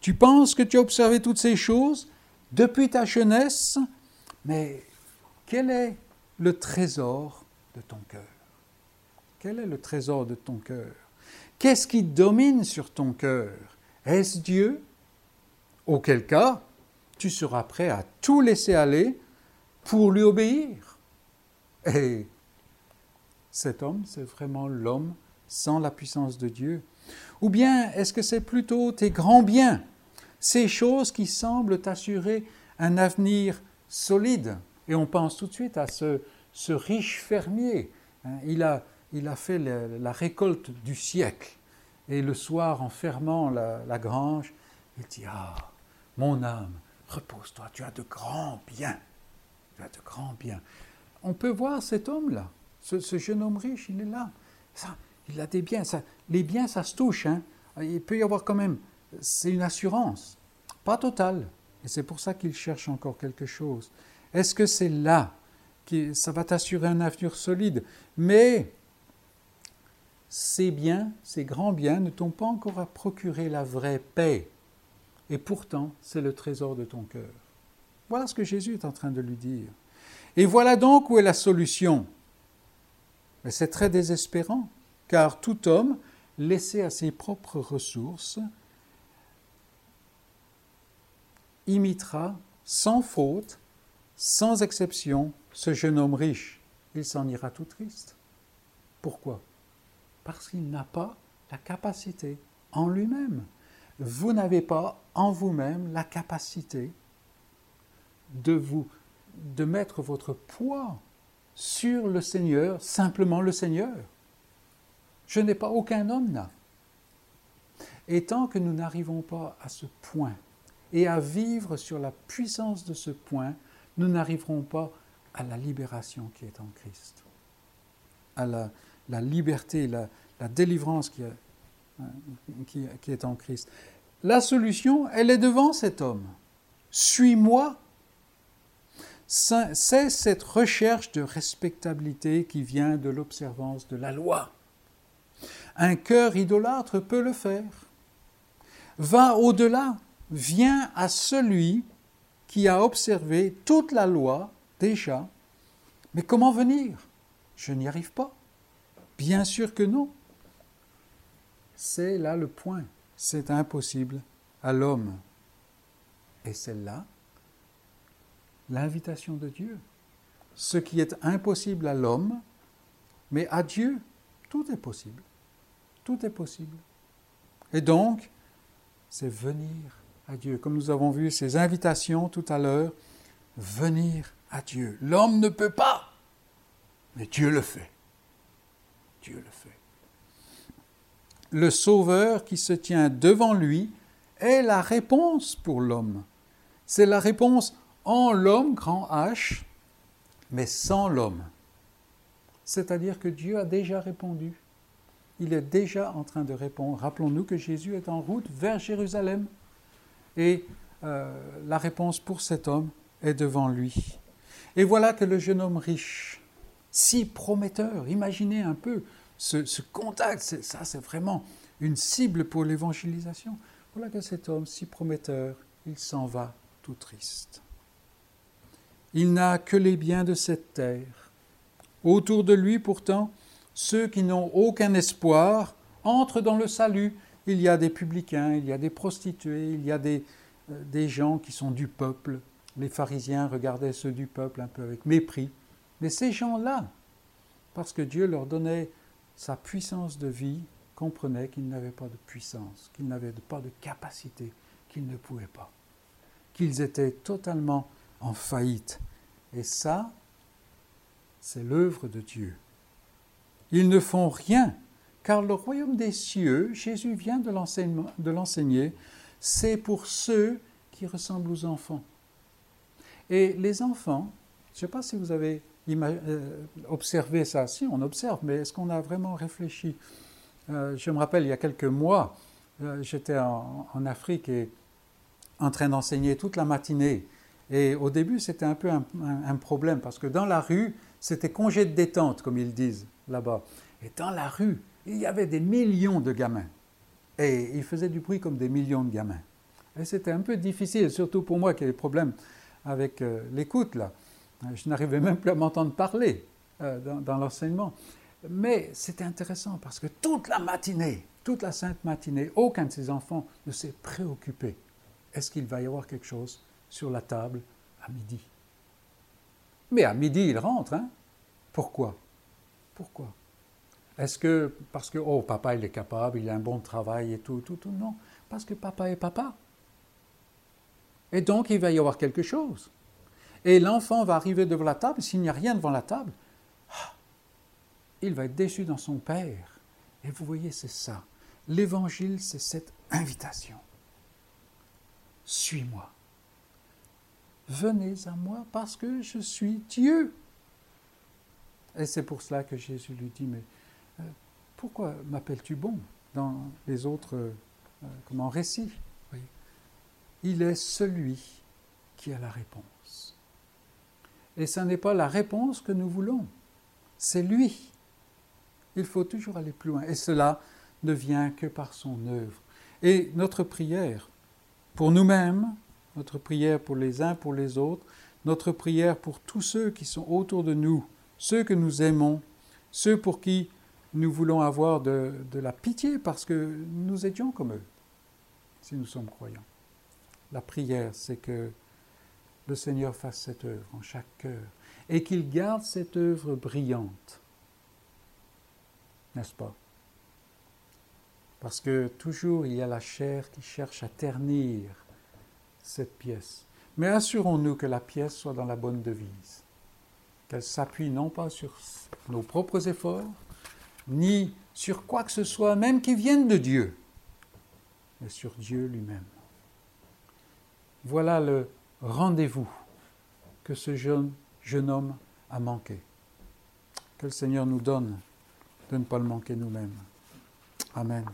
Tu penses que tu as observé toutes ces choses depuis ta jeunesse, mais quel est le trésor de ton cœur? Quel est le trésor de ton cœur? Qu'est-ce qui domine sur ton cœur? Est-ce Dieu? Auquel cas, tu seras prêt à tout laisser aller pour lui obéir. Et cet homme, c'est vraiment l'homme sans la puissance de Dieu Ou bien est-ce que c'est plutôt tes grands biens, ces choses qui semblent t'assurer un avenir solide? Et on pense tout de suite à ce, riche fermier. Hein. il, a, fait la, récolte du siècle. Et le soir, en fermant la, grange, il dit Ah, mon âme, repose-toi, tu as de grands biens. Tu as de grands biens. On peut voir cet homme-là, ce, jeune homme riche, il est là. Ça, il a des biens. Les biens, ça se touche. Hein. Il peut y avoir quand même. C'est une assurance. Pas totale. Et c'est pour ça qu'il cherche encore quelque chose. Est-ce que c'est là que ça va t'assurer un avenir solide? Mais ces biens, ces grands biens, ne t'ont pas encore à procurer la vraie paix. Et pourtant, c'est le trésor de ton cœur. Voilà ce que Jésus est en train de lui dire. Et voilà donc où est la solution. Mais c'est très désespérant, car tout homme, laissé à ses propres ressources, imitera sans faute sans exception, ce jeune homme riche, il s'en ira tout triste. Pourquoi? Parce qu'il n'a pas la capacité en lui-même. Vous n'avez pas en vous-même la capacité de vous de mettre votre poids sur le Seigneur, simplement le Seigneur. Je n'ai pas aucun homme là. Et tant que nous n'arrivons pas à ce point et à vivre sur la puissance de ce point, nous n'arriverons pas à la libération qui est en Christ, à la, liberté, la, la délivrance qui, hein, qui, qui est en Christ. La solution, elle est devant cet homme. Suis-moi. C'est cette recherche de respectabilité qui vient de l'observance de la loi. Un cœur idolâtre peut le faire. Va au-delà, viens à celui qui a observé toute la loi déjà. Mais comment venir? Je n'y arrive pas. Bien sûr que non. C'est là le point. C'est impossible à l'homme. Et c'est là l'invitation de Dieu. Ce qui est impossible à l'homme, mais à Dieu, tout est possible. Tout est possible. Et donc, c'est venir à Dieu. Comme nous avons vu ces invitations tout à l'heure, venir à Dieu. L'homme ne peut pas, mais Dieu le fait. Dieu le fait. Le Sauveur qui se tient devant lui est la réponse pour l'homme. C'est la réponse en l'homme, grand H, mais sans l'homme. C'est-à-dire que Dieu a déjà répondu. Il est déjà en train de répondre. Rappelons-nous que Jésus est en route vers Jérusalem. Et euh, la réponse pour cet homme est devant lui. Et voilà que le jeune homme riche, si prometteur, imaginez un peu ce, ce contact, ça c'est vraiment une cible pour l'évangélisation. Voilà que cet homme si prometteur, il s'en va tout triste. Il n'a que les biens de cette terre. Autour de lui, pourtant, ceux qui n'ont aucun espoir entrent dans le salut. Il y a des publicains, il y a des prostituées, il y a des, euh, des gens qui sont du peuple. Les pharisiens regardaient ceux du peuple un peu avec mépris. Mais ces gens-là, parce que Dieu leur donnait sa puissance de vie, comprenaient qu'ils n'avaient pas de puissance, qu'ils n'avaient pas de capacité, qu'ils ne pouvaient pas, qu'ils étaient totalement en faillite. Et ça, c'est l'œuvre de Dieu. Ils ne font rien, car le royaume des cieux, Jésus vient de l'enseigner, c'est pour ceux qui ressemblent aux enfants. Et les enfants, je ne sais pas si vous avez euh, observé ça, si on observe, mais est-ce qu'on a vraiment réfléchi? Euh, Je me rappelle, il y a quelques mois, euh, j'étais en, Afrique et en train d'enseigner toute la matinée. Et au début, c'était un peu un, problème parce que dans la rue, c'était congé de détente, comme ils disent là-bas. Et dans la rue, il y avait des millions de gamins. Et ils faisaient du bruit comme des millions de gamins. Et c'était un peu difficile, surtout pour moi qui ai des problèmes avec euh, l'écoute, là. Je n'arrivais même plus à m'entendre parler euh, dans, dans l'enseignement. Mais c'était intéressant parce que toute la matinée, toute la sainte matinée, aucun de ces enfants ne s'est préoccupé. Est-ce qu'il va y avoir quelque chose? Sur la table à midi. Mais à midi, il rentre. Hein? Pourquoi? Pourquoi? Est-ce que parce que, oh, papa, il est capable, il a un bon travail et tout, tout, tout? Non, parce que papa est papa. Et donc, il va y avoir quelque chose. Et l'enfant va arriver devant la table, s'il n'y a rien devant la table, ah, il va être déçu dans son père. Et vous voyez, c'est ça. L'évangile, c'est cette invitation. Suis-moi venez à moi parce que je suis Dieu. Et c'est pour cela que Jésus lui dit, mais euh, pourquoi m'appelles-tu bon dans les autres euh, comment, récits? Il est celui qui a la réponse. Et ce n'est pas la réponse que nous voulons, c'est lui. Il faut toujours aller plus loin. Et cela ne vient que par son œuvre. Et notre prière, pour nous-mêmes, notre prière pour les uns, pour les autres, notre prière pour tous ceux qui sont autour de nous, ceux que nous aimons, ceux pour qui nous voulons avoir de, la pitié parce que nous étions comme eux, si nous sommes croyants. La prière, c'est que le Seigneur fasse cette œuvre en chaque cœur et qu'il garde cette œuvre brillante. N'est-ce pas? Parce que toujours il y a la chair qui cherche à ternir cette pièce. Mais assurons-nous que la pièce soit dans la bonne devise, qu'elle s'appuie non pas sur nos propres efforts, ni sur quoi que ce soit, même qui vienne de Dieu, mais sur Dieu lui-même. Voilà le rendez-vous que ce jeune, jeune homme a manqué. Que le Seigneur nous donne de ne pas le manquer nous-mêmes. Amen.